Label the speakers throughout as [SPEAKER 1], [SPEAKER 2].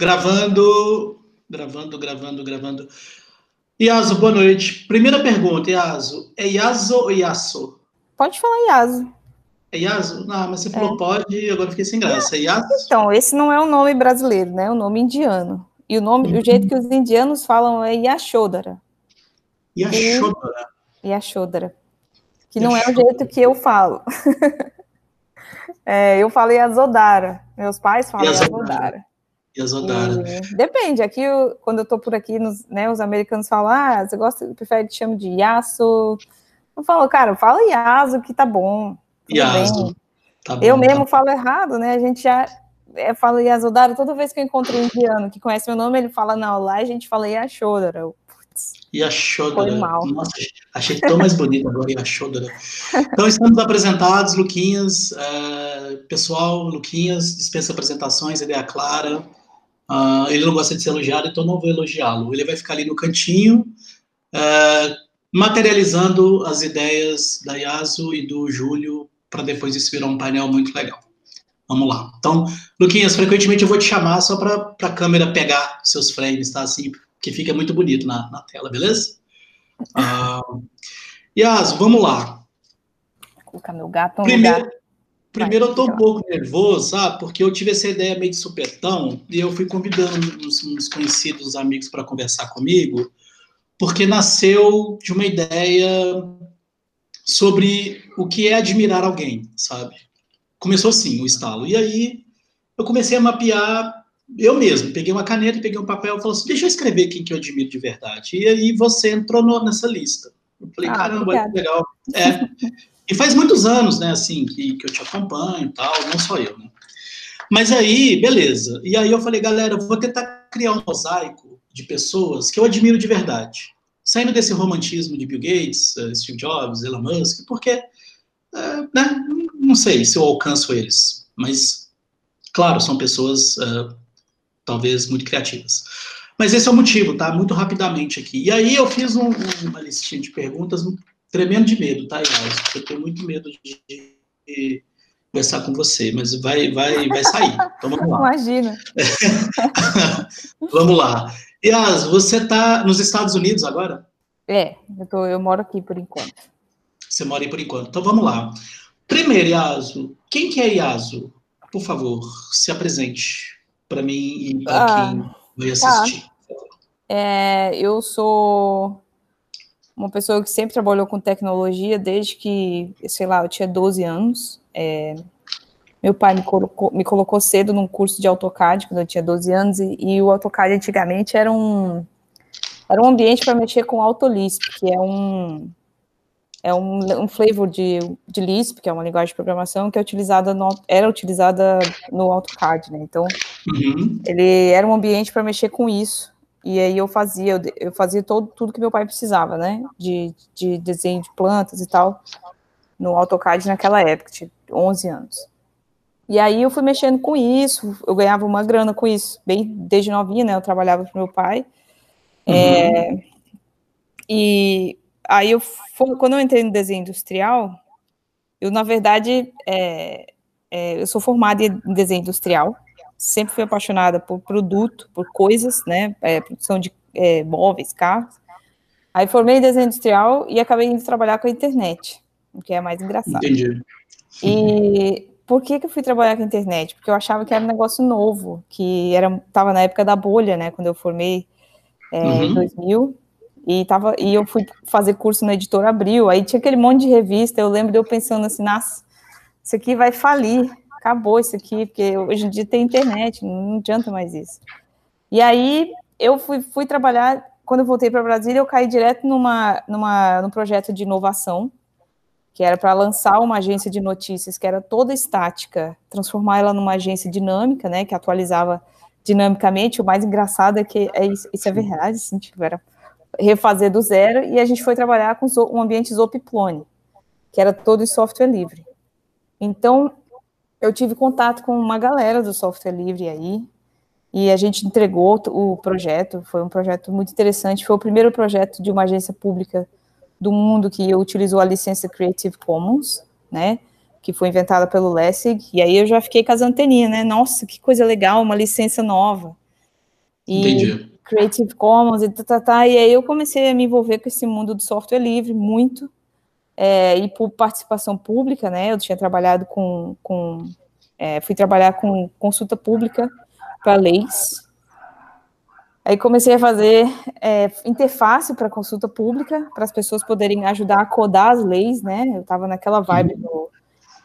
[SPEAKER 1] Gravando, gravando, gravando, gravando. Iaso, boa noite. Primeira pergunta, Iaso. É Iaso ou Iaso?
[SPEAKER 2] Pode falar Iaso.
[SPEAKER 1] É Iaso? Não, mas você falou é. pode, agora fiquei sem graça. É Iaso?
[SPEAKER 2] Então, esse não é um nome brasileiro, né? É um nome indiano. E o nome, uhum. o jeito que os indianos falam é Yashodhara.
[SPEAKER 1] Yashodhara.
[SPEAKER 2] Yashodhara. Que Yashodhara. não é o jeito que eu falo. é, eu falo Yasodhara. Meus pais falam Yasodhara. E, depende. Aqui, eu, quando eu tô por aqui, nos, né, os americanos falam, ah, você gosta, prefere te chamo de Yasu. Eu falo, cara, fala Yasu que tá bom.
[SPEAKER 1] Tá
[SPEAKER 2] bom, eu tá mesmo falo errado, né? A gente já é, fala Yasodhara toda vez que eu encontro um indiano que conhece meu nome, ele fala, não, lá a gente fala Yashodhara. Eu,
[SPEAKER 1] Yashodhara. Nossa, achei tão mais bonito agora, Yashodhara. Então, estamos apresentados, Luquinhas. Uh, pessoal, Luquinhas dispensa apresentações, ideia clara. Uh, ele não gosta de ser elogiado, então não vou elogiá-lo. Ele vai ficar ali no cantinho, uh, materializando as ideias da Yasu e do Júlio, para depois isso virar um painel muito legal. Vamos lá. Então, Luquinhas, frequentemente eu vou te chamar só para a câmera pegar seus frames, tá? Assim, que fica muito bonito na, na tela, beleza? Uh, Yasu, vamos lá.
[SPEAKER 2] Vou colocar meu gato no
[SPEAKER 1] primeiro, lugar. Primeiro eu tô um pouco nervoso, sabe? Porque eu tive essa ideia meio de supetão e eu fui convidando uns, uns conhecidos amigos para conversar comigo, porque nasceu de uma ideia sobre o que é admirar alguém, sabe? Começou assim, o estalo. E aí eu comecei a mapear eu mesmo. Peguei uma caneta, peguei um papel e falei assim, deixa eu escrever quem que eu admiro de verdade. E aí você entrou nessa lista. Eu falei, ah, caramba, que legal. É. E faz muitos anos, né, assim, que, que eu te acompanho e tal, não só eu, né? Mas aí, beleza. E aí eu falei, galera, eu vou tentar criar um mosaico de pessoas que eu admiro de verdade. Saindo desse romantismo de Bill Gates, eh, Steve Jobs, Elon Musk, porque, é, né, não sei se eu alcanço eles, mas, claro, são pessoas uh, talvez muito criativas. Mas esse é o motivo, tá? Muito rapidamente aqui. E aí eu fiz um, uma listinha de perguntas tremendo de medo, tá, Yas? Eu tenho muito medo de, de conversar com você, mas vai, vai, vai sair. Então vamos lá.
[SPEAKER 2] Imagina.
[SPEAKER 1] vamos lá. Yas, você está nos Estados Unidos agora?
[SPEAKER 2] É, eu, tô, eu moro aqui por enquanto.
[SPEAKER 1] Você mora aí por enquanto. Então vamos lá. Primeiro, Yaso, quem que é Yaso? Por favor, se apresente para mim e para ah, quem vai assistir. Tá.
[SPEAKER 2] É, eu sou uma pessoa que sempre trabalhou com tecnologia desde que, sei lá, eu tinha 12 anos. É, meu pai me colocou, me colocou cedo num curso de AutoCAD quando eu tinha 12 anos, e, e o AutoCAD antigamente era um, era um ambiente para mexer com Autolisp, que é um, é um, um flavor de, de Lisp, que é uma linguagem de programação que é utilizada no, era utilizada no AutoCAD, né? Então, uhum. ele era um ambiente para mexer com isso. E aí eu fazia, eu fazia todo, tudo que meu pai precisava, né? De, de desenho de plantas e tal, no AutoCAD naquela época, tinha 11 anos. E aí eu fui mexendo com isso, eu ganhava uma grana com isso, bem desde novinha, né? Eu trabalhava para meu pai. Uhum. É, e aí eu, quando eu entrei no desenho industrial, eu, na verdade, é, é, eu sou formada em desenho industrial, sempre fui apaixonada por produto, por coisas, né, é, produção de é, móveis, carros. Aí formei em desenho industrial e acabei indo trabalhar com a internet, o que é mais engraçado.
[SPEAKER 1] Entendi.
[SPEAKER 2] E por que, que eu fui trabalhar com a internet? Porque eu achava que era um negócio novo, que era estava na época da bolha, né, quando eu formei é, uhum. em 2000, e, tava, e eu fui fazer curso na editora Abril, aí tinha aquele monte de revista, eu lembro de eu pensando assim, nossa, isso aqui vai falir, acabou isso aqui, porque hoje em dia tem internet, não adianta mais isso. E aí eu fui, fui trabalhar, quando eu voltei para Brasília, eu caí direto numa, numa, num projeto de inovação, que era para lançar uma agência de notícias que era toda estática, transformar ela numa agência dinâmica, né, que atualizava dinamicamente. O mais engraçado é que é isso, isso é verdade, assim, tipo, era refazer do zero, e a gente foi trabalhar com um ambiente Zopiplone, que era todo em software livre. Então, eu tive contato com uma galera do software livre aí, e a gente entregou o projeto, foi um projeto muito interessante, foi o primeiro projeto de uma agência pública do mundo que utilizou a licença Creative Commons, né, que foi inventada pelo Lessig, e aí eu já fiquei com as anteninhas, né, nossa, que coisa legal, uma licença nova. E Entendi. Creative Commons e tá, tá, tá, e aí eu comecei a me envolver com esse mundo do software livre muito, é, e por participação pública, né, eu tinha trabalhado com, com é, fui trabalhar com consulta pública para leis, Aí comecei a fazer é, interface para consulta pública, para as pessoas poderem ajudar a codar as leis, né? Eu estava naquela vibe do,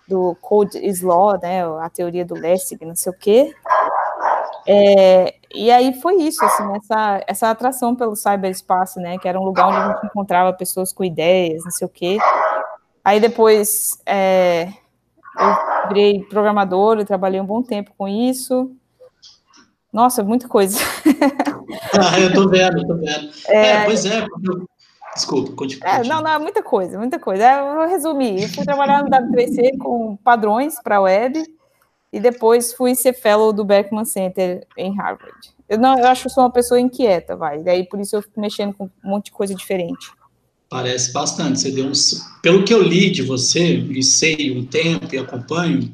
[SPEAKER 2] do Code is Law, né? A teoria do Lessig, não sei o quê. É, e aí foi isso, assim, essa, essa atração pelo cyberespaço, né? Que era um lugar onde a gente encontrava pessoas com ideias, não sei o quê. Aí depois é, eu virei programador, eu trabalhei um bom tempo com isso. Nossa, muita coisa.
[SPEAKER 1] ah, eu tô vendo, tô vendo. É, é pois é, Desculpa, continue.
[SPEAKER 2] É, não, não, muita coisa, muita coisa. É, eu vou resumir. Eu fui trabalhar no W3C com padrões para a web e depois fui ser fellow do Beckman Center em Harvard. Eu, não, eu acho que sou uma pessoa inquieta, vai. Daí por isso eu fico mexendo com um monte de coisa diferente.
[SPEAKER 1] Parece bastante. Você deu uns. Pelo que eu li de você, e sei um tempo e acompanho,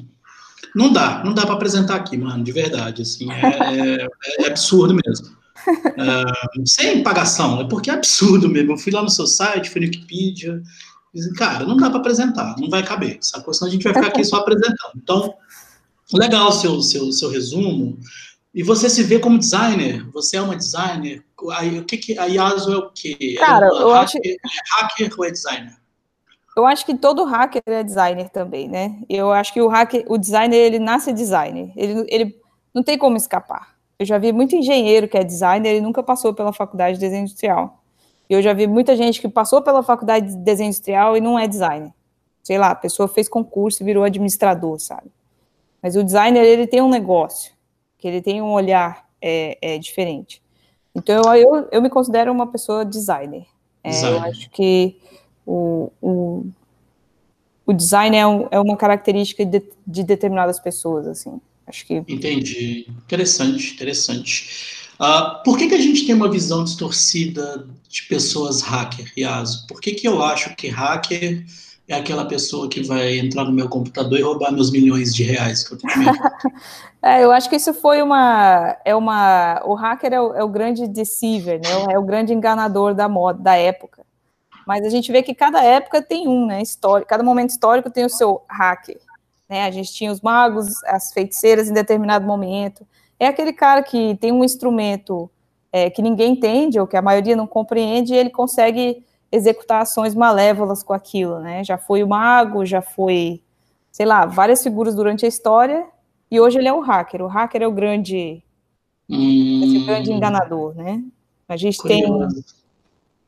[SPEAKER 1] não dá, não dá para apresentar aqui, mano, de verdade, assim, é, é, é absurdo mesmo. Uh, sem pagação, é porque é absurdo mesmo. Eu fui lá no seu site, fui no Wikipedia, dizem, cara, não dá para apresentar, não vai caber, sacou? Senão a gente vai ficar aqui só apresentando. Então, legal o seu, seu, seu resumo. E você se vê como designer? Você é uma designer? Aí, o que, que a Yasu é o quê?
[SPEAKER 2] Cara,
[SPEAKER 1] é
[SPEAKER 2] eu hacker, acho...
[SPEAKER 1] é hacker ou é designer?
[SPEAKER 2] Eu acho que todo hacker é designer também, né? Eu acho que o hacker, o designer, ele nasce designer. Ele, ele não tem como escapar. Eu já vi muito engenheiro que é designer e nunca passou pela faculdade de desenho industrial. E eu já vi muita gente que passou pela faculdade de desenho industrial e não é designer. Sei lá, a pessoa fez concurso e virou administrador, sabe? Mas o designer, ele tem um negócio, que ele tem um olhar é, é diferente. Então, eu, eu, eu, me considero uma pessoa designer. É, designer. Eu acho que o, o, o design é, um, é, uma característica de, de, determinadas pessoas, assim. Acho que...
[SPEAKER 1] Entendi. Interessante, interessante. Uh, por que, que a gente tem uma visão distorcida de pessoas hacker, Yaso? Por que, que eu acho que hacker é aquela pessoa que vai entrar no meu computador e roubar meus milhões de reais que eu tenho
[SPEAKER 2] é, eu acho que isso foi uma, é uma, o hacker é o, é o grande deceiver, né? É o grande enganador da moda, da época. Mas a gente vê que cada época tem um, né? Histórico, cada momento histórico tem o seu hacker. Né? A gente tinha os magos, as feiticeiras em determinado momento. É aquele cara que tem um instrumento é, que ninguém entende, ou que a maioria não compreende, e ele consegue executar ações malévolas com aquilo, né? Já foi o mago, já foi, sei lá, várias figuras durante a história, e hoje ele é o hacker. O hacker é o grande, hum, grande enganador, né? A gente curioso. tem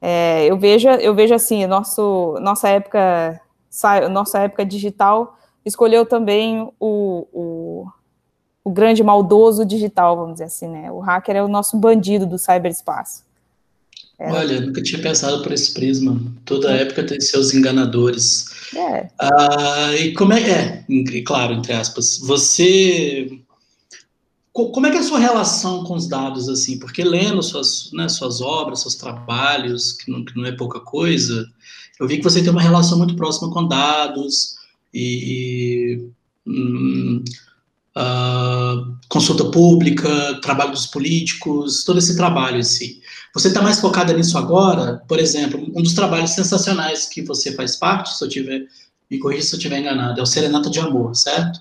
[SPEAKER 2] é, eu vejo, eu vejo assim, nosso, nossa época, nossa época digital escolheu também o, o, o, grande maldoso digital, vamos dizer assim, né? O hacker é o nosso bandido do cyberespaço.
[SPEAKER 1] Olha, nunca tinha pensado por esse prisma. Toda é. época tem seus enganadores. É. Ah, e como é, é, claro, entre aspas, você como é que é a sua relação com os dados, assim? Porque lendo suas, né, suas obras, seus trabalhos, que não, que não, é pouca coisa, eu vi que você tem uma relação muito próxima com dados e hum, uh, consulta pública, trabalho dos políticos, todo esse trabalho, assim. Você está mais focada nisso agora? Por exemplo, um dos trabalhos sensacionais que você faz parte, se eu tiver, me corrija se eu estiver enganado, é o Serenata de Amor, certo?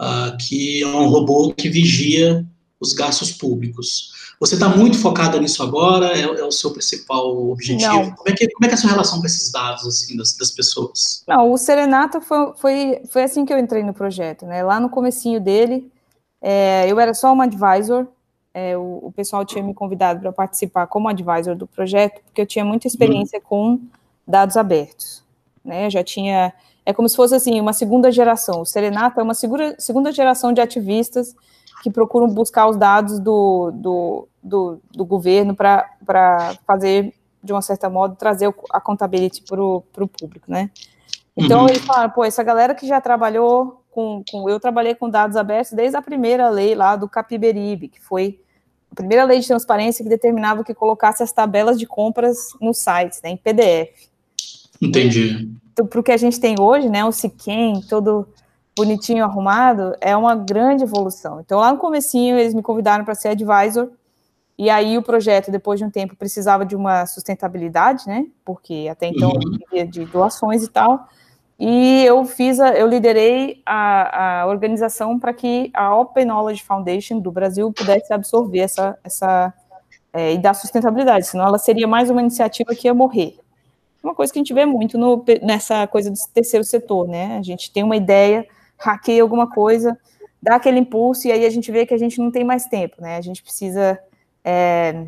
[SPEAKER 1] uh, que é um robô que vigia os gastos públicos. Você está muito focada nisso agora? É, é, o seu principal objetivo? Como é, que, como é, que, é a sua relação com esses dados assim, das, das pessoas?
[SPEAKER 2] Não, o Serenata foi, foi, foi assim que eu entrei no projeto. Né? Lá no comecinho dele, é, eu era só uma advisor, é, o, o, pessoal tinha me convidado para participar como advisor do projeto, porque eu tinha muita experiência hum. com dados abertos. Né? Eu já tinha é como se fosse assim uma segunda geração. O Serenata é uma segura, segunda geração de ativistas que procuram buscar os dados do, do, do, do governo para fazer, de uma certa modo, trazer a contabilidade para o público, né? Então, uhum. eles falaram, pô, essa galera que já trabalhou com, com, Eu trabalhei com dados abertos desde a primeira lei lá do Capiberibe, que foi a primeira lei de transparência que determinava que colocasse as tabelas de compras nos sites, né, em PDF.
[SPEAKER 1] Entendi
[SPEAKER 2] para o que a gente tem hoje, né, o Siquem, todo bonitinho, arrumado, é uma grande evolução. Então, lá no comecinho, eles me convidaram para ser advisor, E aí o projeto, depois de um tempo, precisava de uma sustentabilidade, né? Porque até então uhum. vivia de doações e tal. E eu fiz, a, eu liderei a, a organização para que a Open Knowledge Foundation do Brasil pudesse absorver essa, essa é, e dar sustentabilidade, senão ela seria mais uma iniciativa que ia morrer. Uma coisa que a gente vê muito no, nessa coisa do terceiro setor, né? A gente tem uma ideia, hackeia alguma coisa, dá aquele impulso e aí a gente vê que a gente não tem mais tempo, né? A gente precisa é,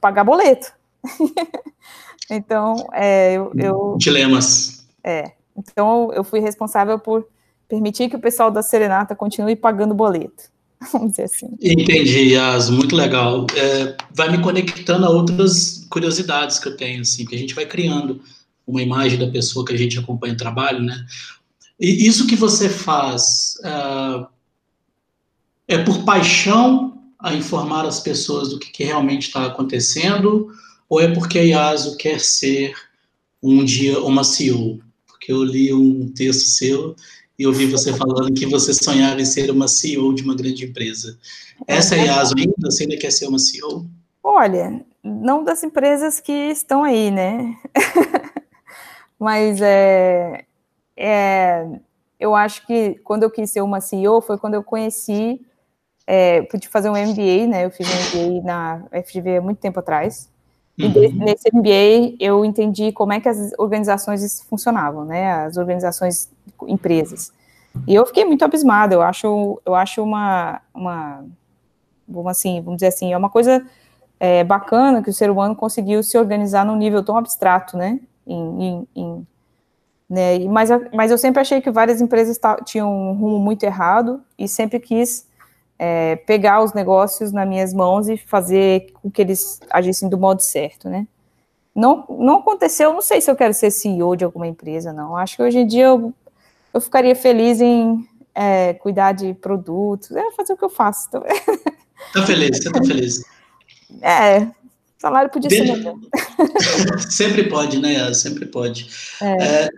[SPEAKER 2] pagar boleto. então, é, eu, eu,
[SPEAKER 1] Dilemas.
[SPEAKER 2] É. Então, eu fui responsável por permitir que o pessoal da Serenata continue pagando boleto. Vamos dizer assim.
[SPEAKER 1] Entendi, Yas, muito legal. É, vai me conectando a outras curiosidades que eu tenho, assim, que a gente vai criando uma imagem da pessoa que a gente acompanha o trabalho, né? E isso que você faz uh, é por paixão a informar as pessoas do que, que realmente está acontecendo, ou é porque a Yasu quer ser um dia uma CEO? Porque eu li um texto seu e ouvi você falando que você sonhava em ser uma CEO de uma grande empresa. Essa é a Yasu ainda? Você ainda quer ser uma CEO?
[SPEAKER 2] Olha, não das empresas que estão aí, né? Mas é, é, eu acho que quando eu quis ser uma CEO foi quando eu conheci é, pude fazer um MBA, né? Eu fiz um MBA na FGV há muito tempo atrás. E uhum. nesse MBA eu entendi como é que as organizações funcionavam, né? As organizações, empresas. E eu fiquei muito abismada. Eu acho, eu acho uma, uma, vamos assim, vamos dizer assim, é uma coisa é, bacana que o ser humano conseguiu se organizar num nível tão abstrato, né? Em, em, em, né? Mas, mas eu sempre achei que várias empresas tinham um rumo muito errado e sempre quis é, pegar os negócios nas minhas mãos e fazer com que eles agissem do modo certo, né? Não, não aconteceu, não sei se eu quero ser CEO de alguma empresa, não. Acho que hoje em dia eu, eu ficaria feliz em é, cuidar de produtos, é fazer o que eu faço.
[SPEAKER 1] Tá feliz, você tá feliz.
[SPEAKER 2] É, salário podia ser melhor.
[SPEAKER 1] Sempre pode, né? Sempre pode. É. É,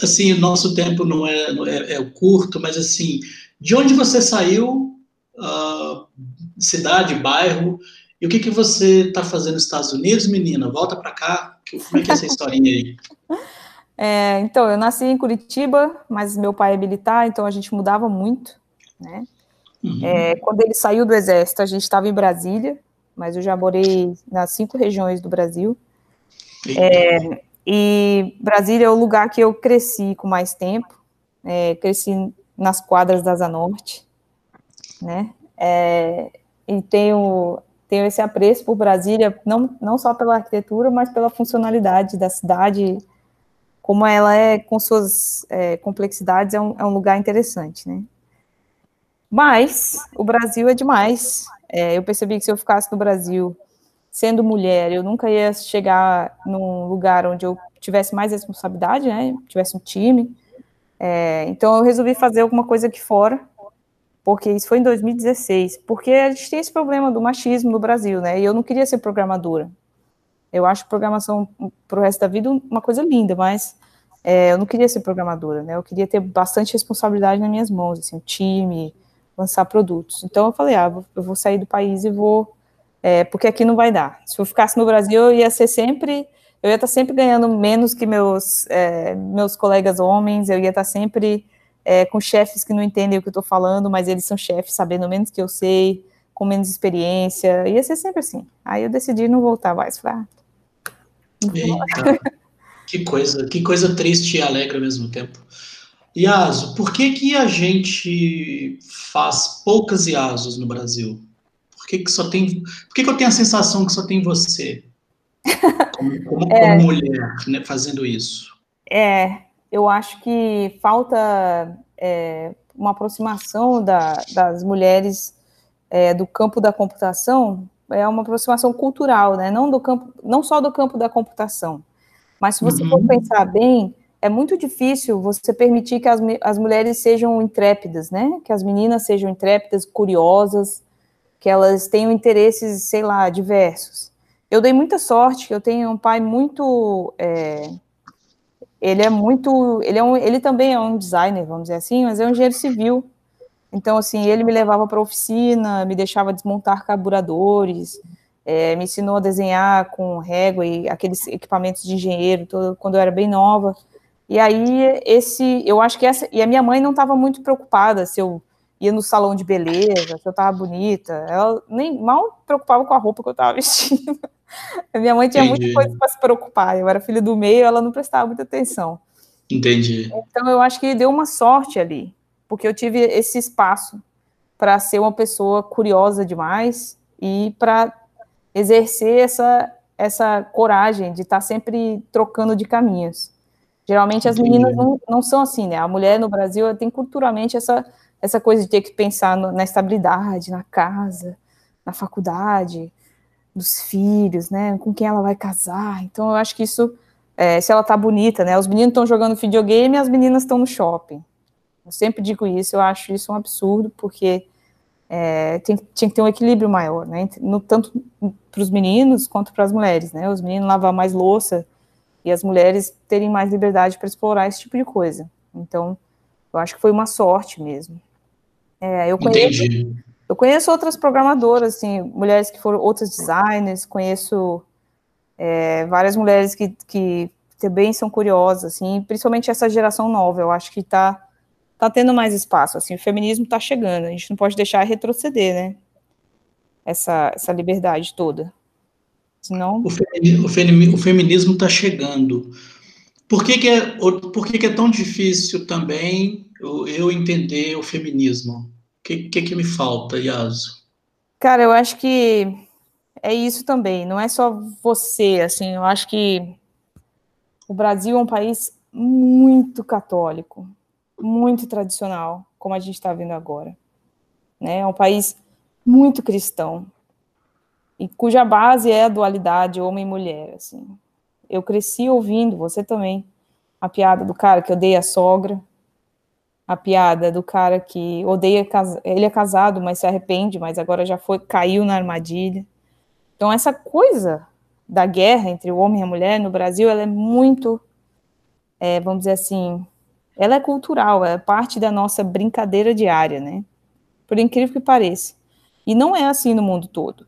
[SPEAKER 1] assim, o nosso tempo não é, não é, é curto, mas assim, de onde você saiu uh, cidade, bairro, e o que, que você está fazendo nos Estados Unidos, menina? Volta para cá. Como é que é essa historinha aí?
[SPEAKER 2] É, então, eu nasci em Curitiba, mas meu pai é militar, então a gente mudava muito, né? Uhum. É, quando ele saiu do exército, a gente estava em Brasília, mas eu já morei nas cinco regiões do Brasil. É, e Brasília é o lugar que eu cresci com mais tempo. É, cresci nas quadras da Zanorte, né? É, e tenho, tenho esse apreço por Brasília, não, não só pela arquitetura, mas pela funcionalidade da cidade, como ela é, com suas é, complexidades, é um, é um lugar interessante, né? Mas o Brasil é demais. É, eu percebi que se eu ficasse no Brasil sendo mulher, eu nunca ia chegar num lugar onde eu tivesse mais responsabilidade, né? Tivesse um time. É, então eu resolvi fazer alguma coisa aqui fora porque isso foi em 2016, porque a gente tem esse problema do machismo no Brasil, né? E eu não queria ser programadora. Eu acho programação para o resto da vida uma coisa linda, mas é, eu não queria ser programadora, né? Eu queria ter bastante responsabilidade nas minhas mãos, assim, o time, lançar produtos. Então eu falei, ah, eu vou sair do país e vou, é, porque aqui não vai dar. Se eu ficasse no Brasil, eu ia ser sempre, eu ia estar sempre ganhando menos que meus é, meus colegas homens, eu ia estar sempre é, com chefes que não entendem o que eu estou falando, mas eles são chefes sabendo menos que eu sei, com menos experiência, ia ser sempre assim. Aí eu decidi não voltar mais.
[SPEAKER 1] Ah, que coisa, que coisa triste e alegre ao mesmo tempo. Iaso, por que, que a gente faz poucas Iasos no Brasil? Por que, que só tem. Por que, que eu tenho a sensação que só tem você como, como, é, como mulher né, fazendo isso?
[SPEAKER 2] É, eu acho que falta é, uma aproximação da, das mulheres é, do campo da computação, é uma aproximação cultural, né? não, do campo, não só do campo da computação. Mas se você uhum. for pensar bem, é muito difícil você permitir que as, as mulheres sejam intrépidas, né? Que as meninas sejam intrépidas, curiosas, que elas tenham interesses, sei lá, diversos. Eu dei muita sorte, eu tenho um pai muito é, ele é muito, ele é um, ele também é um designer, vamos dizer assim, mas é um engenheiro civil. Então, assim, ele me levava para a oficina, me deixava desmontar carburadores, é, me ensinou a desenhar com régua e aqueles equipamentos de engenheiro, todo, quando eu era bem nova. E aí, esse, eu acho que essa, e a minha mãe não estava muito preocupada se eu ia no salão de beleza, se eu estava bonita, ela nem mal preocupava com a roupa que eu estava vestindo. A minha mãe tinha Entendi. muita coisa para se preocupar, eu era filha do meio, ela não prestava muita atenção.
[SPEAKER 1] Entendi.
[SPEAKER 2] Então, eu acho que deu uma sorte ali, porque eu tive esse espaço para ser uma pessoa curiosa demais e para exercer essa, essa coragem de estar tá sempre trocando de caminhos. Geralmente as meninas não, não são assim, né? A mulher no Brasil tem culturalmente essa, essa coisa de ter que pensar no, na estabilidade, na casa, na faculdade, dos filhos, né? Com quem ela vai casar. Então eu acho que isso, é, se ela tá bonita, né? Os meninos estão jogando videogame e as meninas estão no shopping. Eu sempre digo isso, eu acho isso um absurdo, porque é, tem, tinha que ter um equilíbrio maior, né? No, tanto para os meninos quanto para as mulheres, né? Os meninos lavar mais louça e as mulheres terem mais liberdade para explorar esse tipo de coisa. Então, eu acho que foi uma sorte mesmo. É, eu conheço, Entendi. eu conheço outras programadoras, assim, mulheres que foram outras designers, conheço é, várias mulheres que, que também são curiosas, assim, principalmente essa geração nova. Eu acho que está tá tendo mais espaço, assim, o feminismo está chegando. A gente não pode deixar retroceder, né? Essa, essa liberdade toda. Senão...
[SPEAKER 1] O, feminismo, está chegando. Por que, que, é, por que, que é tão difícil também eu, eu entender o feminismo? O que, que, que me falta, Yasu?
[SPEAKER 2] Cara, eu acho que é isso também. Não é só você, assim. Eu acho que o Brasil é um país muito católico, muito tradicional, como a gente está vendo agora. Né? É um país muito cristão e cuja base é a dualidade homem e mulher, assim. Eu cresci ouvindo, você também, a piada do cara que odeia a sogra, a piada do cara que odeia, ele é casado, mas se arrepende, mas agora já foi, caiu na armadilha. Então essa coisa da guerra entre o homem e a mulher no Brasil, ela é muito, é, vamos dizer assim, ela é cultural, é parte da nossa brincadeira diária, né? Por incrível que pareça. E não é assim no mundo todo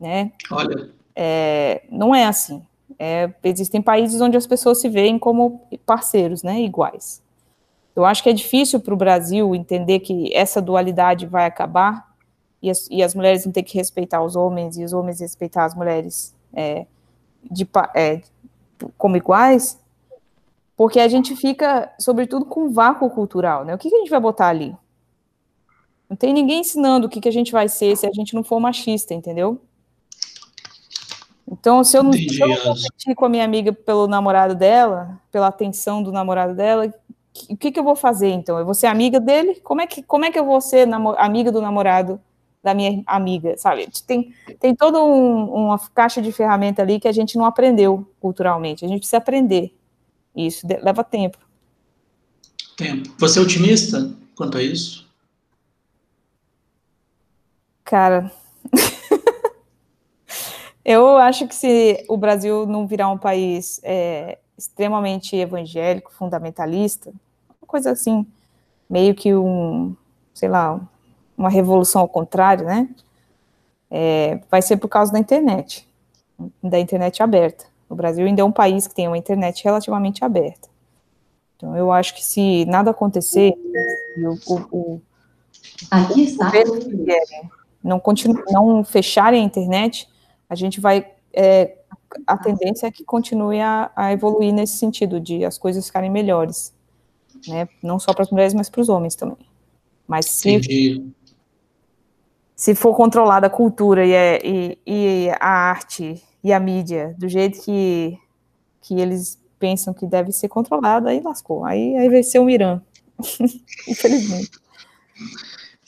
[SPEAKER 2] né?
[SPEAKER 1] Olha.
[SPEAKER 2] É, não é assim. É, existem países onde as pessoas se veem como parceiros, né, iguais. Eu acho que é difícil para o Brasil entender que essa dualidade vai acabar e as, e as, mulheres vão ter que respeitar os homens e os homens respeitar as mulheres é, de, é, como iguais, porque a gente fica, sobretudo, com um vácuo cultural, né? O que, que a gente vai botar ali? Não tem ninguém ensinando o que, que a gente vai ser se a gente não for machista, entendeu? Então, se eu não, se eu não competir com a minha amiga pelo namorado dela, pela atenção do namorado dela, o que, que eu vou fazer então? Eu vou ser amiga dele? Como é que, como é que eu vou ser amiga do namorado da minha amiga, sabe? Tem, tem toda um, uma caixa de ferramenta ali que a gente não aprendeu culturalmente. A gente precisa aprender. Isso leva tempo.
[SPEAKER 1] Tempo. Você é otimista quanto a isso?
[SPEAKER 2] Cara, eu acho que se o Brasil não virar um país é, extremamente evangélico, fundamentalista, uma coisa assim, meio que um, sei lá, uma revolução ao contrário, né? É, vai ser por causa da internet, da internet aberta. O Brasil ainda é um país que tem uma internet relativamente aberta. Então, eu acho que se nada acontecer, o, o, o,
[SPEAKER 3] Aqui está.
[SPEAKER 2] não, continu, não fecharem a internet, a gente vai. É, a tendência é que continue a, a, evoluir nesse sentido, de as coisas ficarem melhores. Né? Não só para as mulheres, mas para os homens também. Mas se, se for controlada a cultura e, a, e, e a arte e a mídia do jeito que, que eles pensam que deve ser controlada, aí lascou. Aí, aí vai ser o Irã. Infelizmente.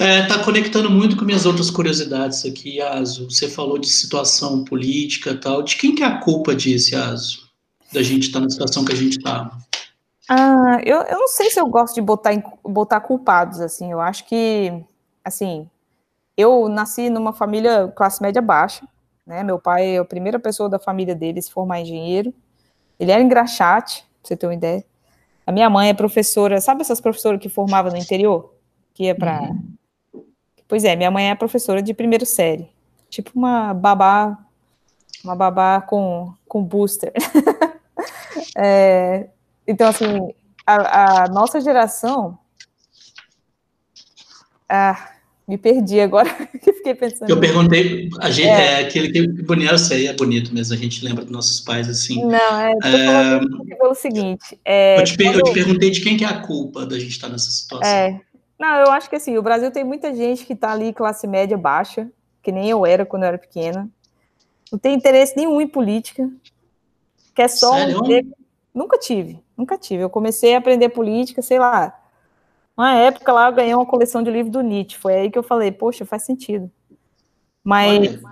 [SPEAKER 1] Está é, tá conectando muito com minhas outras curiosidades aqui, Yasu. Você falou de situação política e tal. De quem que é a culpa disso, Yasu? Da gente estar tá na situação que a gente está?
[SPEAKER 2] Ah, eu, eu não sei se eu gosto de botar, botar culpados, assim. Eu acho que, assim, eu nasci numa família classe média baixa, né? Meu pai é a primeira pessoa da família dele se formar engenheiro. Ele era engraxate, pra você ter uma ideia. A minha mãe é professora, sabe essas professoras que formavam no interior? Que ia para... Uhum Pois é, minha mãe é professora de primeiro série. Tipo uma babá, uma babá com, com booster. é, então, assim, a, a, nossa geração. Ah, me perdi agora, que fiquei pensando.
[SPEAKER 1] Eu perguntei, a gente, é. é aquele que bonito, eu sei, é bonito mesmo, a gente lembra dos nossos pais assim.
[SPEAKER 2] Não, é, é pelo seguinte. É,
[SPEAKER 1] eu, te, quando... eu, te, perguntei de quem que é a culpa da gente estar nessa situação.
[SPEAKER 2] É, não, eu acho que assim, o Brasil tem muita gente que está ali classe média baixa, que nem eu era quando eu era pequena. Não tem interesse nenhum em política. Quer só
[SPEAKER 1] Sério?
[SPEAKER 2] um Nunca tive, nunca tive. Eu comecei a aprender política, sei lá. Uma época lá eu ganhei uma coleção de livros do Nietzsche. Foi aí que eu falei, poxa, faz sentido. Mas,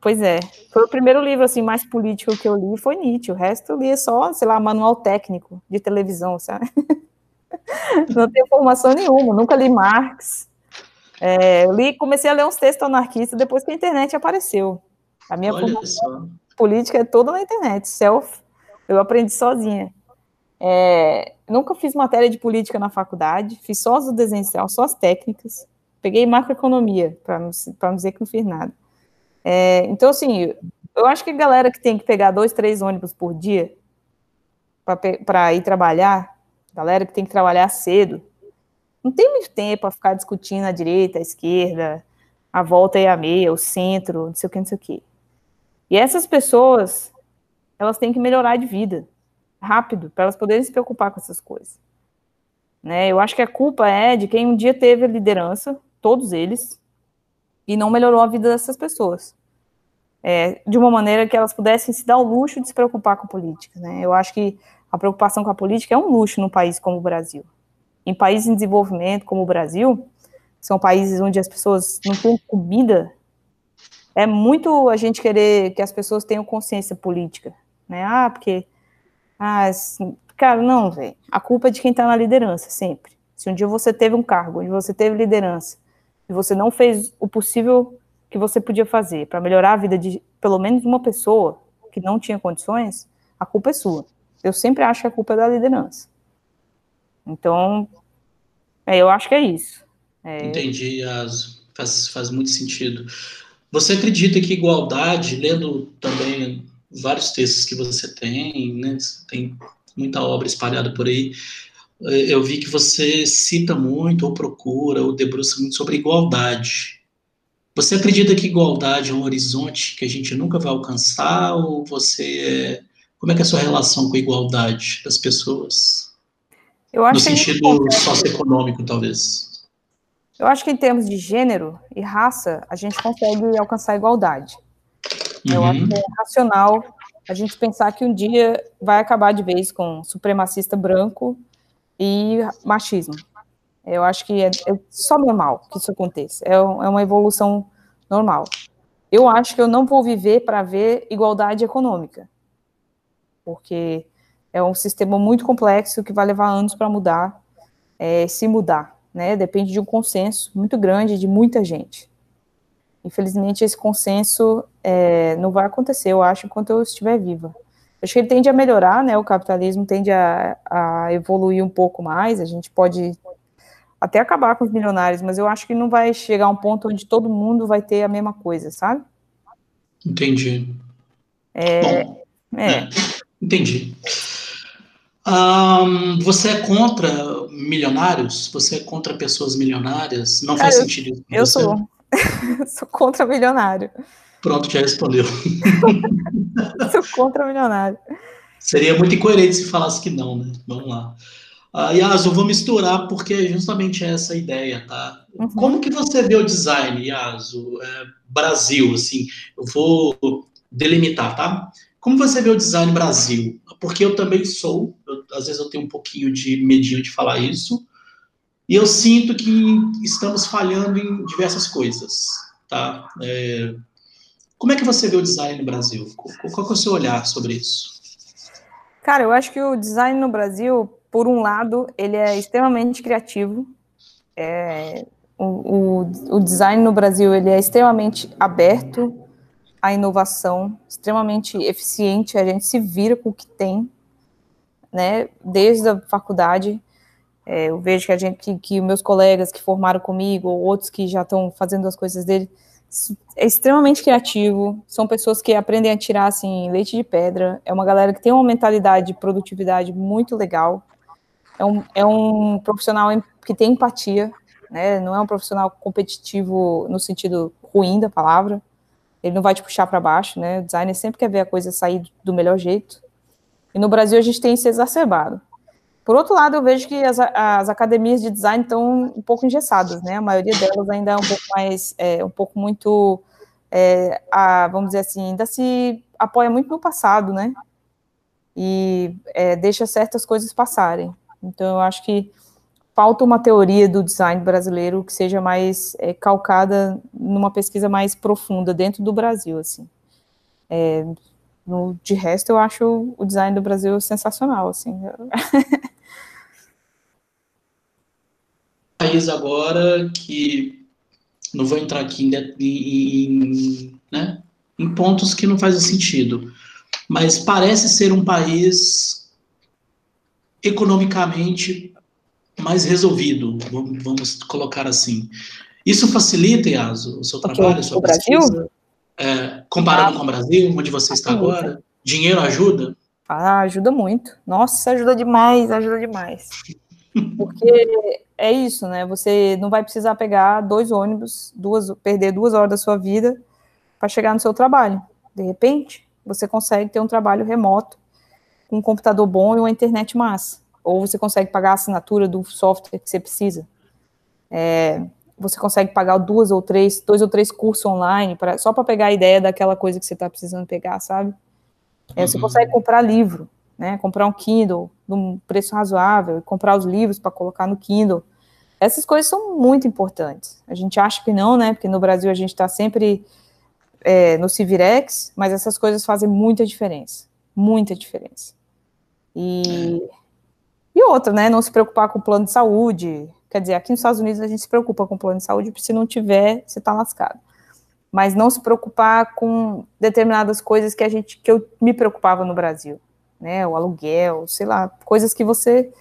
[SPEAKER 2] pois é, foi o primeiro livro assim mais político que eu li, foi Nietzsche. O resto eu lia só, sei lá, manual técnico de televisão, sabe? Não tenho formação nenhuma, nunca li Marx. É, li, comecei a ler uns textos anarquistas depois que a internet apareceu. A minha Olha formação só. política é toda na internet, self. Eu aprendi sozinha. É, nunca fiz matéria de política na faculdade, fiz só as do desenho só as técnicas. Peguei macroeconomia, para não, não dizer que não fiz nada. É, então, assim, eu acho que a galera que tem que pegar dois, três ônibus por dia para ir trabalhar, galera que tem que trabalhar cedo, não tem muito tempo para ficar discutindo a direita, a esquerda, a volta e a meia, o centro, não sei o que, não sei o que. E essas pessoas, elas têm que melhorar de vida rápido, para elas poderem se preocupar com essas coisas. Né? Eu acho que a culpa é de quem um dia teve a liderança, todos eles, e não melhorou a vida dessas pessoas. É, de uma maneira que elas pudessem se dar o luxo de se preocupar com política. Né? Eu acho que a preocupação com a política é um luxo num país como o Brasil. Em países em desenvolvimento como o Brasil, são países onde as pessoas não têm comida, é muito a gente querer que as pessoas tenham consciência política. Né? Ah, porque. Ah, assim, cara, não, velho. A culpa é de quem está na liderança, sempre. Se um dia você teve um cargo, onde você teve liderança, e você não fez o possível que você podia fazer para melhorar a vida de pelo menos uma pessoa que não tinha condições, a culpa é sua. Eu sempre acho que a culpa é da liderança. Então, é, eu acho que é isso. É...
[SPEAKER 1] Entendi, Aso. Faz, faz muito sentido. Você acredita que igualdade, lendo também vários textos que você tem, né, tem muita obra espalhada por aí, é, eu vi que você cita muito, ou procura, ou debruça muito sobre igualdade. Você acredita que igualdade é um horizonte que a gente nunca vai alcançar, ou você... Como é que é a sua relação com a igualdade das pessoas?
[SPEAKER 2] Eu acho
[SPEAKER 1] no sentido socioeconômico, talvez.
[SPEAKER 2] Eu acho que em termos de gênero e raça, a gente consegue alcançar a igualdade. Uhum. Eu acho que é racional a gente pensar que um dia vai acabar de vez com supremacista branco e machismo. Eu acho que é, é só normal que isso aconteça. É, é uma evolução normal. Eu acho que eu não vou viver para ver igualdade econômica, porque é um sistema muito complexo que vai levar anos para mudar, é, se mudar, né? Depende de um consenso muito grande de muita gente. Infelizmente, esse consenso é, não vai acontecer, eu acho, enquanto eu estiver viva. Acho que ele tende a melhorar, né? O capitalismo tende a, a evoluir um pouco mais. A gente pode até acabar com os milionários, mas eu acho que não vai chegar a um ponto onde todo mundo vai ter a mesma coisa, sabe?
[SPEAKER 1] Entendi.
[SPEAKER 2] É, Bom, é. é
[SPEAKER 1] entendi. Um, você é contra milionários? Você é contra pessoas milionárias? Não Cara, faz sentido isso.
[SPEAKER 2] Eu você? sou. sou contra milionário.
[SPEAKER 1] Pronto, já respondeu.
[SPEAKER 2] sou contra milionário.
[SPEAKER 1] Seria muito incoerente se falasse que não, né? Vamos lá. Uh, Yas, eu vou misturar porque é justamente essa a ideia, tá? Uhum. Como que você vê o design, Yasu? É, Brasil, assim, eu vou delimitar, tá? Como você vê o design Brasil? Porque eu também sou, eu, às vezes eu tenho um pouquinho de medinho de falar isso, e eu sinto que estamos falhando em diversas coisas, tá? É, como é que você vê o design no Brasil? Qual, é o seu olhar sobre isso?
[SPEAKER 2] Cara, eu acho que o design no Brasil, por um lado, ele é extremamente criativo. É, o, o, o design no Brasil ele é extremamente aberto a inovação extremamente eficiente, a gente se vira com o que tem, né, desde a faculdade. É, eu vejo que a gente, que, que meus colegas que formaram comigo, ou outros que já estão fazendo as coisas dele, é extremamente criativo, são pessoas que aprendem a tirar, assim, leite de pedra, é uma galera que tem uma mentalidade de produtividade muito legal, é um, é um profissional que tem empatia, né, não é um profissional competitivo no sentido ruim da palavra, ele não vai te puxar para baixo, né, o designer sempre quer ver a coisa sair do melhor jeito, e no Brasil a gente tem se exacerbado. Por outro lado, eu vejo que as, as academias de design estão um pouco engessadas, né? A maioria delas ainda é um pouco mais, é, um pouco muito, é, a, vamos dizer assim, ainda se apoia muito no passado, né? E é, deixa certas coisas passarem. Então, eu acho que falta uma teoria do design brasileiro que seja mais é, calcada numa pesquisa mais profunda dentro do Brasil, assim. É, no, de resto, eu acho o design do Brasil sensacional, assim.
[SPEAKER 1] país agora que não vou entrar aqui em, em, né, em pontos que não fazem sentido, mas parece ser um país economicamente mais resolvido, vamos colocar assim. Isso facilita, Iaso, o seu trabalho, a sua
[SPEAKER 2] o Brasil?
[SPEAKER 1] É, comparando ah, com o Brasil, onde você está agora? Dinheiro ajuda?
[SPEAKER 2] Ah, ajuda muito. Nossa, ajuda demais, ajuda demais. Porque é isso, né? Você não vai precisar pegar dois ônibus, duas, perder duas horas da sua vida para chegar no seu trabalho. De repente, você consegue ter um trabalho remoto, com um computador bom e uma internet massa. Ou você consegue pagar a assinatura do software que você precisa. É, você consegue pagar duas ou três, dois ou três cursos online, pra, só para pegar a ideia daquela coisa que você está precisando pegar, sabe? É, você uhum. consegue comprar livro né? Comprar um Kindle num preço razoável, comprar os livros para colocar no Kindle. Essas coisas são muito importantes. A gente acha que não, né? Porque no Brasil a gente está sempre é, no Civirex, mas essas coisas fazem muita diferença. Muita diferença. E, e outra, né? Não se preocupar com o plano de saúde. Quer dizer, aqui nos Estados Unidos a gente se preocupa com o plano de saúde, porque se não tiver, você está lascado. Mas não se preocupar com determinadas coisas que a gente que eu me preocupava no Brasil né? O aluguel, sei lá, coisas que você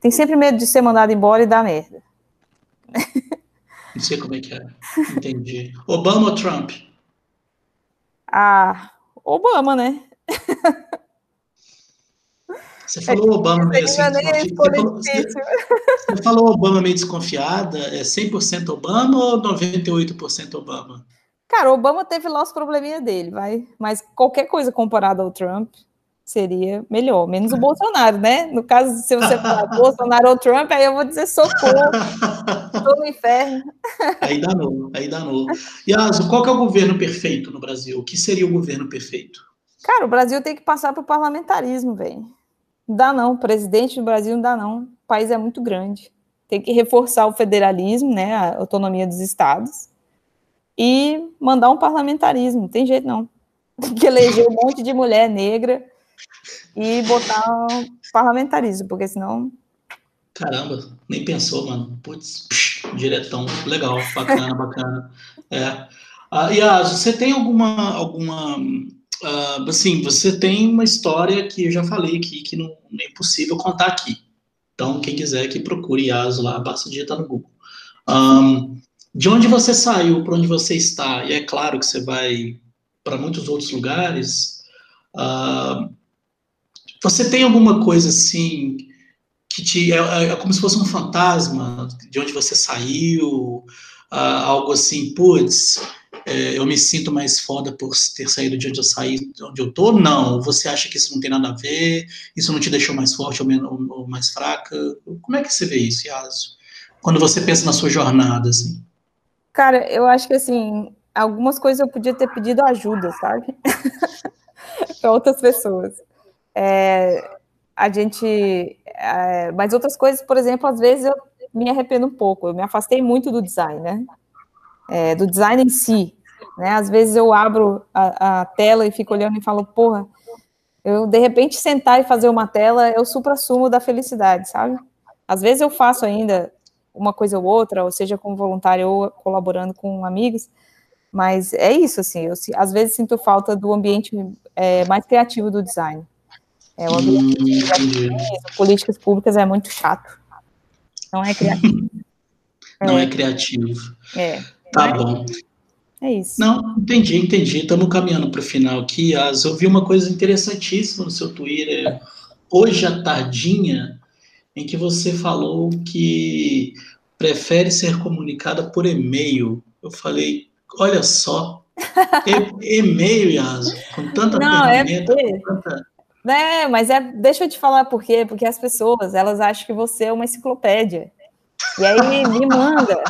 [SPEAKER 2] tem sempre medo de ser mandado embora e dar merda.
[SPEAKER 1] Não sei como é que é. Entendi. Obama ou Trump?
[SPEAKER 2] Ah, Obama, né?
[SPEAKER 1] Você falou Obama meio assim. Você falou, você, você falou Obama meio desconfiada. É 100% Obama ou 98% Obama?
[SPEAKER 2] Cara, Obama teve lá os probleminhas dele, vai. Mas qualquer coisa comparada ao Trump, seria melhor, menos o Bolsonaro, né? No caso, se você falar Bolsonaro ou Trump, aí eu vou dizer socorro, estou no inferno.
[SPEAKER 1] aí danou, aí danou. Yasu, qual que é o governo perfeito no Brasil? O que seria o governo perfeito?
[SPEAKER 2] Cara, o Brasil tem que passar para o parlamentarismo, velho. Dá não, presidente do Brasil não dá não, o país é muito grande. Tem que reforçar o federalismo, né, a autonomia dos estados, e mandar um parlamentarismo, não tem jeito não. Tem que eleger um monte de mulher negra, e botar parlamentarismo, porque senão.
[SPEAKER 1] Caramba, nem pensou, mano. Putz, diretão. Legal, bacana, bacana. É. Uh, Yas, você tem alguma. alguma uh, assim, você tem uma história que eu já falei aqui, que não, é impossível contar aqui. Então, quem quiser que procure Yaso lá, basta digitar no Google. Um, de onde você saiu, para onde você está, e é claro que você vai para muitos outros lugares, uh, você tem alguma coisa assim que te é, é, é como se fosse um fantasma de onde você saiu, uh, algo assim, putz, é, eu me sinto mais foda por ter saído de onde eu saí, de onde eu tô? Não. Você acha que isso não tem nada a ver? Isso não te deixou mais forte ou, ou, ou mais fraca? Como é que você vê isso, Yasu? Quando você pensa na sua jornada, assim?
[SPEAKER 2] Cara, eu acho que assim, algumas coisas eu podia ter pedido ajuda, sabe? para outras pessoas. É, a gente. É, mas outras coisas, por exemplo, às vezes eu me arrependo um pouco. Eu me afastei muito do design, né? É, do design em si. Né? Às vezes eu abro a, a, tela e fico olhando e falo, porra, eu de repente sentar e fazer uma tela é o supra-sumo da felicidade, sabe? Às vezes eu faço ainda uma coisa ou outra, ou seja, como voluntário ou colaborando com amigos, mas é isso, assim, eu às vezes sinto falta do ambiente é, mais criativo do design. É, o ambiente hum, políticas públicas é muito chato. Não é criativo.
[SPEAKER 1] Não é, é criativo.
[SPEAKER 2] É.
[SPEAKER 1] Tá bom.
[SPEAKER 2] É isso.
[SPEAKER 1] Não, entendi, entendi. Estamos caminhando para o final aqui. As, eu vi uma coisa interessantíssima no seu Twitter hoje à tardinha, em que você falou que prefere ser comunicada por e-mail. Eu falei, olha só, e-mail, Yaso, com tanta Não, é ferramenta, é com tanta...
[SPEAKER 2] É, mas é, deixa eu te falar por quê, porque as pessoas, elas acham que você é uma enciclopédia. E aí me manda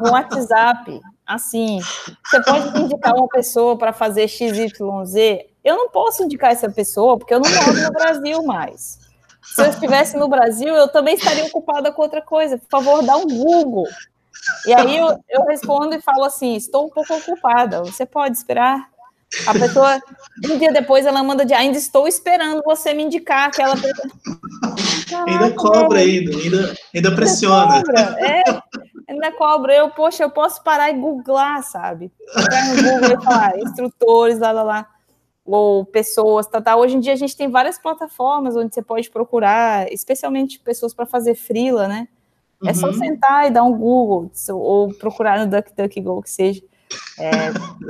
[SPEAKER 2] no WhatsApp, assim, você pode indicar uma pessoa para fazer XYZ? Eu não posso indicar essa pessoa, porque eu não moro no Brasil mais. Se eu estivesse no Brasil, eu também estaria ocupada com outra coisa. Por favor, dá um Google. E aí eu, eu respondo e falo assim: estou um pouco ocupada. Você pode esperar? A pessoa, um dia depois, ela manda de ainda estou esperando você me indicar aquela pessoa.
[SPEAKER 1] ainda cobra ainda, ainda, ainda pressiona.
[SPEAKER 2] Ainda cobra, é, ainda cobra. Eu, poxa, eu posso parar e googlar, sabe? Entrar no Google e falar, instrutores, lá, lá, lá ou pessoas, tá, tá. Hoje em dia a gente tem várias plataformas onde você pode procurar, especialmente pessoas para fazer frila, né? Uhum. É só uhum. sentar e dar um Google, ou procurar no DuckDuckGo, que seja. É,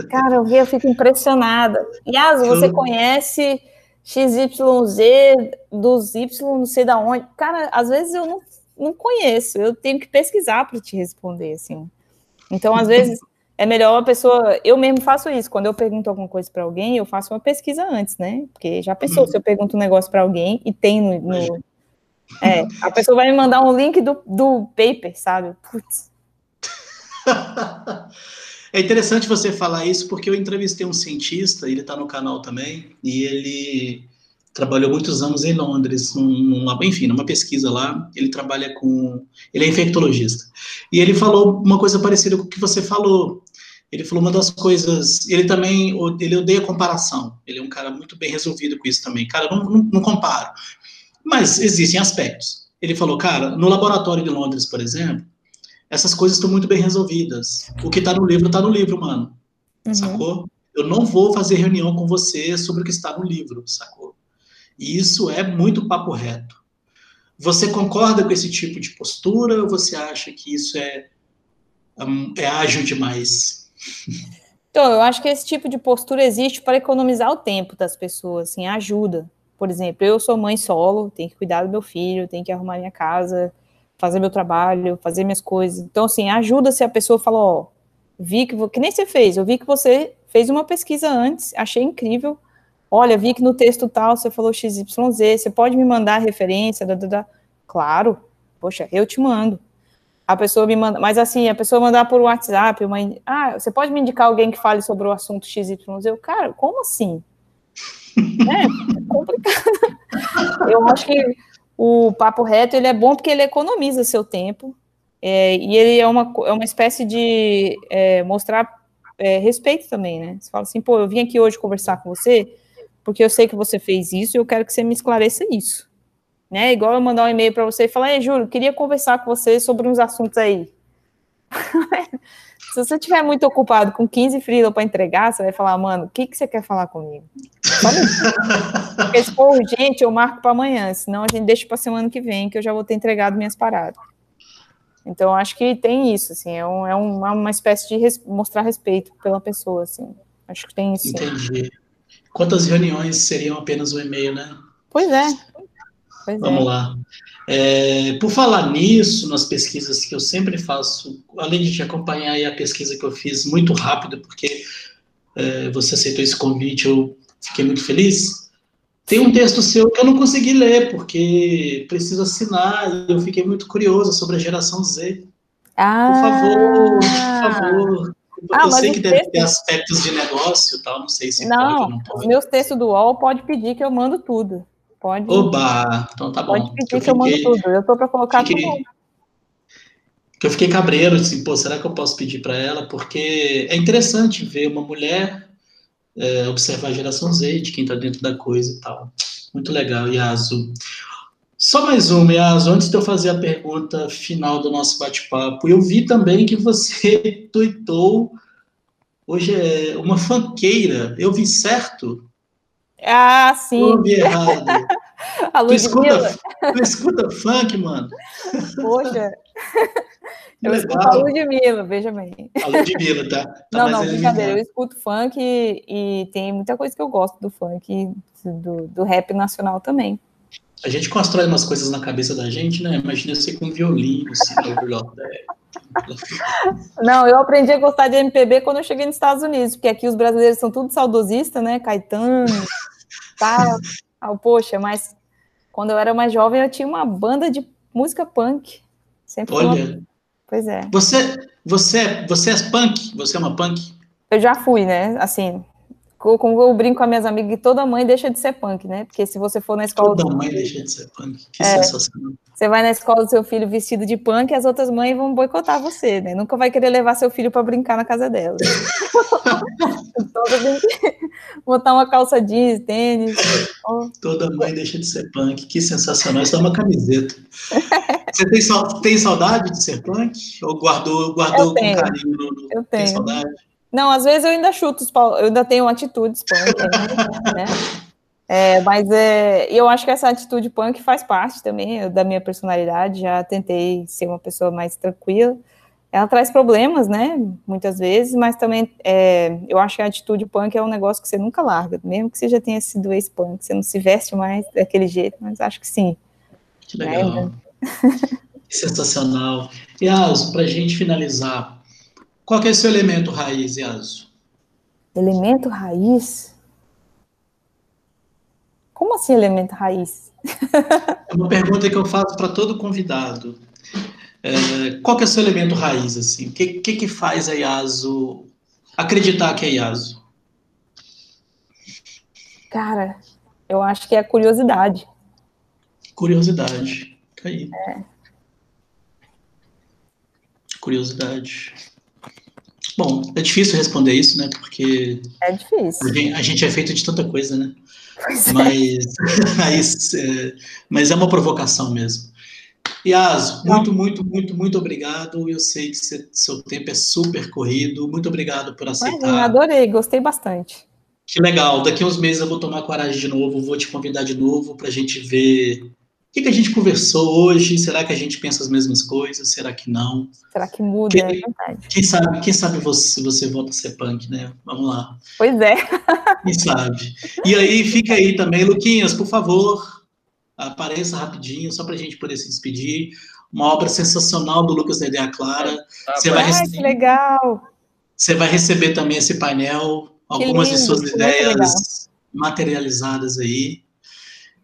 [SPEAKER 2] cara, eu, eu fico impressionada. Yas, você conhece XYZ dos Y, não sei da onde. Cara, às vezes eu não, não conheço, eu tenho que pesquisar para te responder, assim. Então, às vezes, é melhor a pessoa. Eu mesmo faço isso. Quando eu pergunto alguma coisa para alguém, eu faço uma pesquisa antes, né? Porque já pensou, uhum. se eu pergunto um negócio para alguém e tem no, no. É, a pessoa vai me mandar um link do, do paper, sabe? Putz.
[SPEAKER 1] É interessante você falar isso, porque eu entrevistei um cientista, ele está no canal também, e ele trabalhou muitos anos em Londres, numa, enfim, numa pesquisa lá, ele trabalha com, ele é infectologista, e ele falou uma coisa parecida com o que você falou, ele falou uma das coisas. Ele também ele odeia comparação. Ele é um cara muito bem resolvido com isso também. Cara, não, não, não comparo. Mas existem aspectos. Ele falou, cara, no laboratório de Londres, por exemplo, essas coisas estão muito bem resolvidas. O que está no livro está no livro, mano. Uhum. Sacou? Eu não vou fazer reunião com você sobre o que está no livro, sacou? E isso é muito papo reto. Você concorda com esse tipo de postura ou você acha que isso é, é ágil demais?
[SPEAKER 2] Então, eu acho que esse tipo de postura existe para economizar o tempo das pessoas, assim, ajuda. Por exemplo, eu sou mãe solo, tenho que cuidar do meu filho, tenho que arrumar minha casa, fazer meu trabalho, fazer minhas coisas. Então, assim, ajuda se a pessoa fala, ó, vi que, que nem você fez, eu vi que você fez uma pesquisa antes, achei incrível. Olha, vi que no texto tal você falou XYZ, você pode me mandar a referência, da, da, da. Claro, poxa, eu te mando a pessoa me manda, mas assim, a pessoa mandar por WhatsApp, uma, ah, você pode me indicar alguém que fale sobre o assunto XYZ? Eu, cara, como assim? é, é complicado. Eu acho que o papo reto ele é bom porque ele economiza seu tempo é, e ele é uma, é uma espécie de é, mostrar é, respeito também, né? Você fala assim, pô, eu vim aqui hoje conversar com você porque eu sei que você fez isso e eu quero que você me esclareça isso né? Igual eu mandar um e-mail para você e falar, Ei, Júlio, queria conversar com você sobre uns assuntos aí. Se você estiver muito ocupado com 15 freela para entregar, você vai falar, mano, o que, que você quer falar comigo? Porque se for urgente, eu marco para amanhã, senão a gente deixa para semana que vem, que eu já vou ter entregado minhas paradas. Então, acho que tem isso, assim, é, um, é uma, uma espécie de res, mostrar respeito pela pessoa, assim. Acho que tem isso.
[SPEAKER 1] Entendi. Quantas reuniões seriam apenas um e-mail, né?
[SPEAKER 2] Pois é.
[SPEAKER 1] Pois Vamos é. lá. É, por falar nisso, nas pesquisas que eu sempre faço, além de te acompanhar a pesquisa que eu fiz muito rápido, porque é, você aceitou esse convite, eu fiquei muito feliz. Tem um texto seu que eu não consegui ler, porque preciso assinar, e eu fiquei muito curioso sobre a geração Z.
[SPEAKER 2] Ah.
[SPEAKER 1] Por favor, por favor. Ah, eu sei que deve texto... ter aspectos de negócio tal, não sei se
[SPEAKER 2] não, pode ou não pode. Os meus textos do UOL pode pedir que eu mando tudo. Pode.
[SPEAKER 1] Oba! Então tá bom.
[SPEAKER 2] Pode pedir que eu, que eu mando tudo. Eu tô para colocar fiquei, tudo.
[SPEAKER 1] Que eu fiquei cabreiro, assim, pô, será que eu posso pedir para ela? Porque é interessante ver uma mulher é, observar a geração Z, de quem tá dentro da coisa e tal. Muito legal, Yasu. Só mais uma, Yasu, antes de eu fazer a pergunta final do nosso bate-papo, eu vi também que você tuitou hoje é uma fanqueira. Eu vi certo?
[SPEAKER 2] Ah, sim.
[SPEAKER 1] Ouvi errado.
[SPEAKER 2] A
[SPEAKER 1] Tu escuta, tu escuta funk, mano?
[SPEAKER 2] Poxa. Eu escuto a
[SPEAKER 1] legal.
[SPEAKER 2] Ludmilla, veja bem.
[SPEAKER 1] A Ludmilla, tá? tá
[SPEAKER 2] Não, não, brincadeira. Eu escuto funk e, e tem muita coisa que eu gosto do funk, do, do rap nacional também.
[SPEAKER 1] A gente constrói umas coisas na cabeça da gente, né? Imagina você com violino, assim, violão.
[SPEAKER 2] Não, eu aprendi a gostar de MPB quando eu cheguei nos Estados Unidos, porque aqui os brasileiros são tudo saudosistas, né? Caetano, tal. Ah, poxa, mas quando eu era mais jovem, eu tinha uma banda de música punk. Sempre foi uma-
[SPEAKER 1] Olha,
[SPEAKER 2] Pois é.
[SPEAKER 1] você, você, é- você é punk? Você é uma punk?
[SPEAKER 2] Eu já fui, né? Assim, como eu brinco com as minhas amigas, que toda mãe deixa de ser punk, né? Porque se você for na escola,
[SPEAKER 1] Toda mãe deixa de ser punk. Que
[SPEAKER 2] É.
[SPEAKER 1] sensacional.
[SPEAKER 2] você vai na escola do seu filho vestido de punk, as outras mães vão boicotar você, né? Nunca vai querer levar seu filho para brincar na casa dela. tem que botar uma calça jeans, tênis. ó.
[SPEAKER 1] Toda mãe deixa de ser punk. Que sensacional. Isso é uma camiseta. Você tem, tem saudade de ser punk? Ou guardou, guardou com carinho? no-
[SPEAKER 2] Eu
[SPEAKER 1] Tem
[SPEAKER 2] tenho.
[SPEAKER 1] saudade?
[SPEAKER 2] Não, às vezes eu ainda chuto os pau, eu ainda tenho atitudes punk, ainda, né? É, mas é, eu acho que essa atitude punk faz parte também da minha personalidade. Já tentei ser uma pessoa mais tranquila. Ela traz problemas, né? Muitas vezes, mas também é, eu acho que a atitude punk é um negócio que você nunca larga, mesmo que você já tenha sido ex-punk, você não se veste mais daquele jeito, mas acho que sim.
[SPEAKER 1] Que legal. Que sensacional. Yasu, para a gente finalizar, qual que é o seu elemento raiz, Yasu?
[SPEAKER 2] Elemento raiz? Como assim elemento raiz?
[SPEAKER 1] É uma pergunta que eu faço para todo convidado. É, qual que é o seu elemento raiz, assim? O que, que, que faz a Yasu acreditar que é Yasu?
[SPEAKER 2] Cara, eu acho que é a curiosidade.
[SPEAKER 1] Curiosidade. Tá aí. Curiosidade. Bom, é difícil responder isso, né? Porque
[SPEAKER 2] É difícil.
[SPEAKER 1] a gente, a gente é feito de tanta coisa, né?
[SPEAKER 2] Pois é.
[SPEAKER 1] Mas, mas, é, mas é uma provocação mesmo. Yas, muito, muito, muito, muito obrigado. Eu sei que cê- seu tempo é super corrido. Muito obrigado por
[SPEAKER 2] Imagina,
[SPEAKER 1] aceitar.
[SPEAKER 2] adorei, gostei bastante.
[SPEAKER 1] Que legal. Daqui a uns meses eu vou tomar coragem de novo, vou te convidar de novo para a gente ver o que, que a gente conversou hoje. Será que a gente pensa as mesmas coisas? Será que não?
[SPEAKER 2] Será que muda?
[SPEAKER 1] Que-
[SPEAKER 2] É verdade.
[SPEAKER 1] Quem sabe, quem sabe você, se você volta a ser punk, né? Vamos lá.
[SPEAKER 2] Pois é.
[SPEAKER 1] Quem sabe? E aí, fica aí também, Luquinhas, por favor, apareça rapidinho, só para a gente poder se despedir. Uma obra sensacional do Lucas da Ideia Clara. Você vai
[SPEAKER 2] Ai,
[SPEAKER 1] receber-
[SPEAKER 2] que legal.
[SPEAKER 1] Você vai receber também esse painel, algumas de
[SPEAKER 2] lindo,
[SPEAKER 1] suas
[SPEAKER 2] muito
[SPEAKER 1] ideias materializadas aí.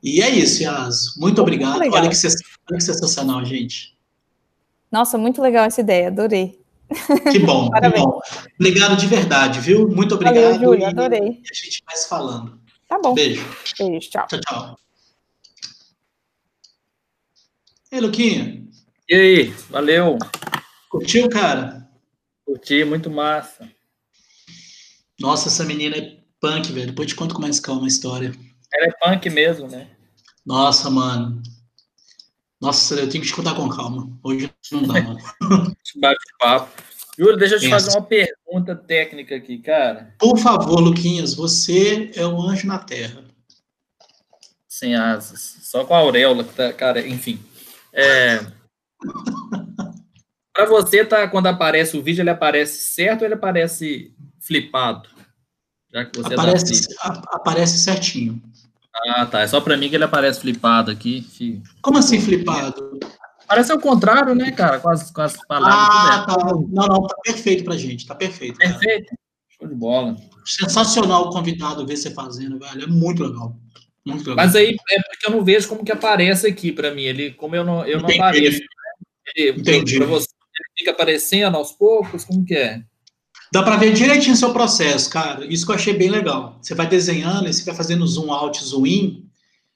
[SPEAKER 1] E é isso, Yas. Muito obrigado.
[SPEAKER 2] legal.
[SPEAKER 1] Olha que, sens- olha que sensacional, gente.
[SPEAKER 2] Nossa, muito legal essa ideia, adorei.
[SPEAKER 1] Que bom, que
[SPEAKER 2] Parabéns.
[SPEAKER 1] bom. Obrigado de verdade, viu? Muito obrigado.
[SPEAKER 2] Valeu, Júlia,
[SPEAKER 1] e
[SPEAKER 2] adorei.
[SPEAKER 1] a gente vai se falando.
[SPEAKER 2] Tá bom.
[SPEAKER 1] Beijo.
[SPEAKER 2] Beijo, tchau.
[SPEAKER 1] Tchau, tchau. Ei, Luquinha,
[SPEAKER 4] E aí, valeu.
[SPEAKER 1] curtiu, cara?
[SPEAKER 4] Curti, muito massa.
[SPEAKER 1] Nossa, essa menina é punk, velho. Depois te conto com mais calma a história.
[SPEAKER 4] Ela é punk mesmo, né?
[SPEAKER 1] Nossa, mano. Nossa, eu tenho que te contar com calma. Hoje não dá, mano.
[SPEAKER 4] Bate-papo. Júlio, deixa eu te
[SPEAKER 1] Pensa.
[SPEAKER 4] fazer uma pergunta técnica aqui, cara.
[SPEAKER 1] Por favor, Luquinhas, você é o anjo na terra.
[SPEAKER 4] Sem asas. Só com a auréola, tá, cara, enfim. É... Para você, tá, quando aparece o vídeo, ele aparece certo ou ele aparece flipado? Já que você é
[SPEAKER 1] Aparece, a- aparece certinho.
[SPEAKER 4] Ah, tá. É só para mim que ele aparece flipado aqui. fi.
[SPEAKER 1] Como assim, flipado?
[SPEAKER 4] Parece ao contrário, né, cara? Com as, com as palavras.
[SPEAKER 1] Ah, tá. Não, não, tá perfeito pra gente. Tá perfeito. cara.
[SPEAKER 4] Perfeito. Show de bola.
[SPEAKER 1] Sensacional o convidado ver você fazendo, velho. É muito legal. Muito legal.
[SPEAKER 4] Mas aí é porque eu não vejo como que aparece aqui para mim. Ele, como eu não, eu não
[SPEAKER 1] Entendi.
[SPEAKER 4] apareço. né? Ele,
[SPEAKER 1] Entendi.
[SPEAKER 4] Para você, ele fica aparecendo aos poucos? Como que é?
[SPEAKER 1] Dá pra ver direitinho o seu processo, cara. Isso que eu achei bem legal. Você vai desenhando e você vai fazendo zoom out, zoom in.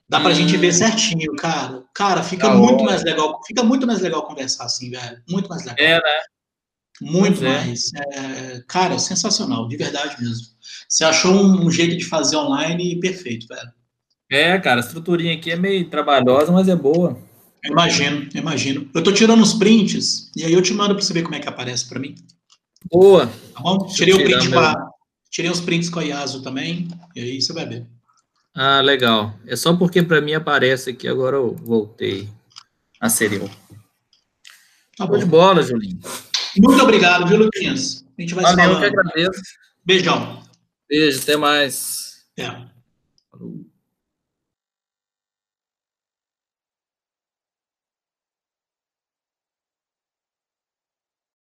[SPEAKER 1] Dá pra
[SPEAKER 4] Hum.
[SPEAKER 1] gente ver certinho, cara. Cara, fica
[SPEAKER 4] Da
[SPEAKER 1] muito
[SPEAKER 4] hora.
[SPEAKER 1] mais legal. Fica muito mais legal conversar assim, velho. Muito mais legal.
[SPEAKER 4] É, né?
[SPEAKER 1] Muito
[SPEAKER 4] Pois é.
[SPEAKER 1] mais. É, cara, sensacional, de verdade mesmo. Você achou um, jeito de fazer online perfeito, velho.
[SPEAKER 4] É, cara, a estruturinha aqui é meio trabalhosa, mas é boa.
[SPEAKER 1] Imagino, imagino. Eu tô tirando os prints e aí eu te mando pra você ver como é que aparece pra mim,
[SPEAKER 4] Boa.
[SPEAKER 1] tá bom? Tirei o print com a, tirei os prints com a Yasu também, e aí você vai ver.
[SPEAKER 4] Ah, legal. É só porque para mim aparece aqui, agora eu voltei a serial. Tá bom. de bola, Julinho.
[SPEAKER 1] Muito obrigado, viu, Luquinhas?
[SPEAKER 4] A gente vai Valeu, eu que agradeço.
[SPEAKER 1] Beijão.
[SPEAKER 4] Beijo, até mais.
[SPEAKER 1] É. Falou.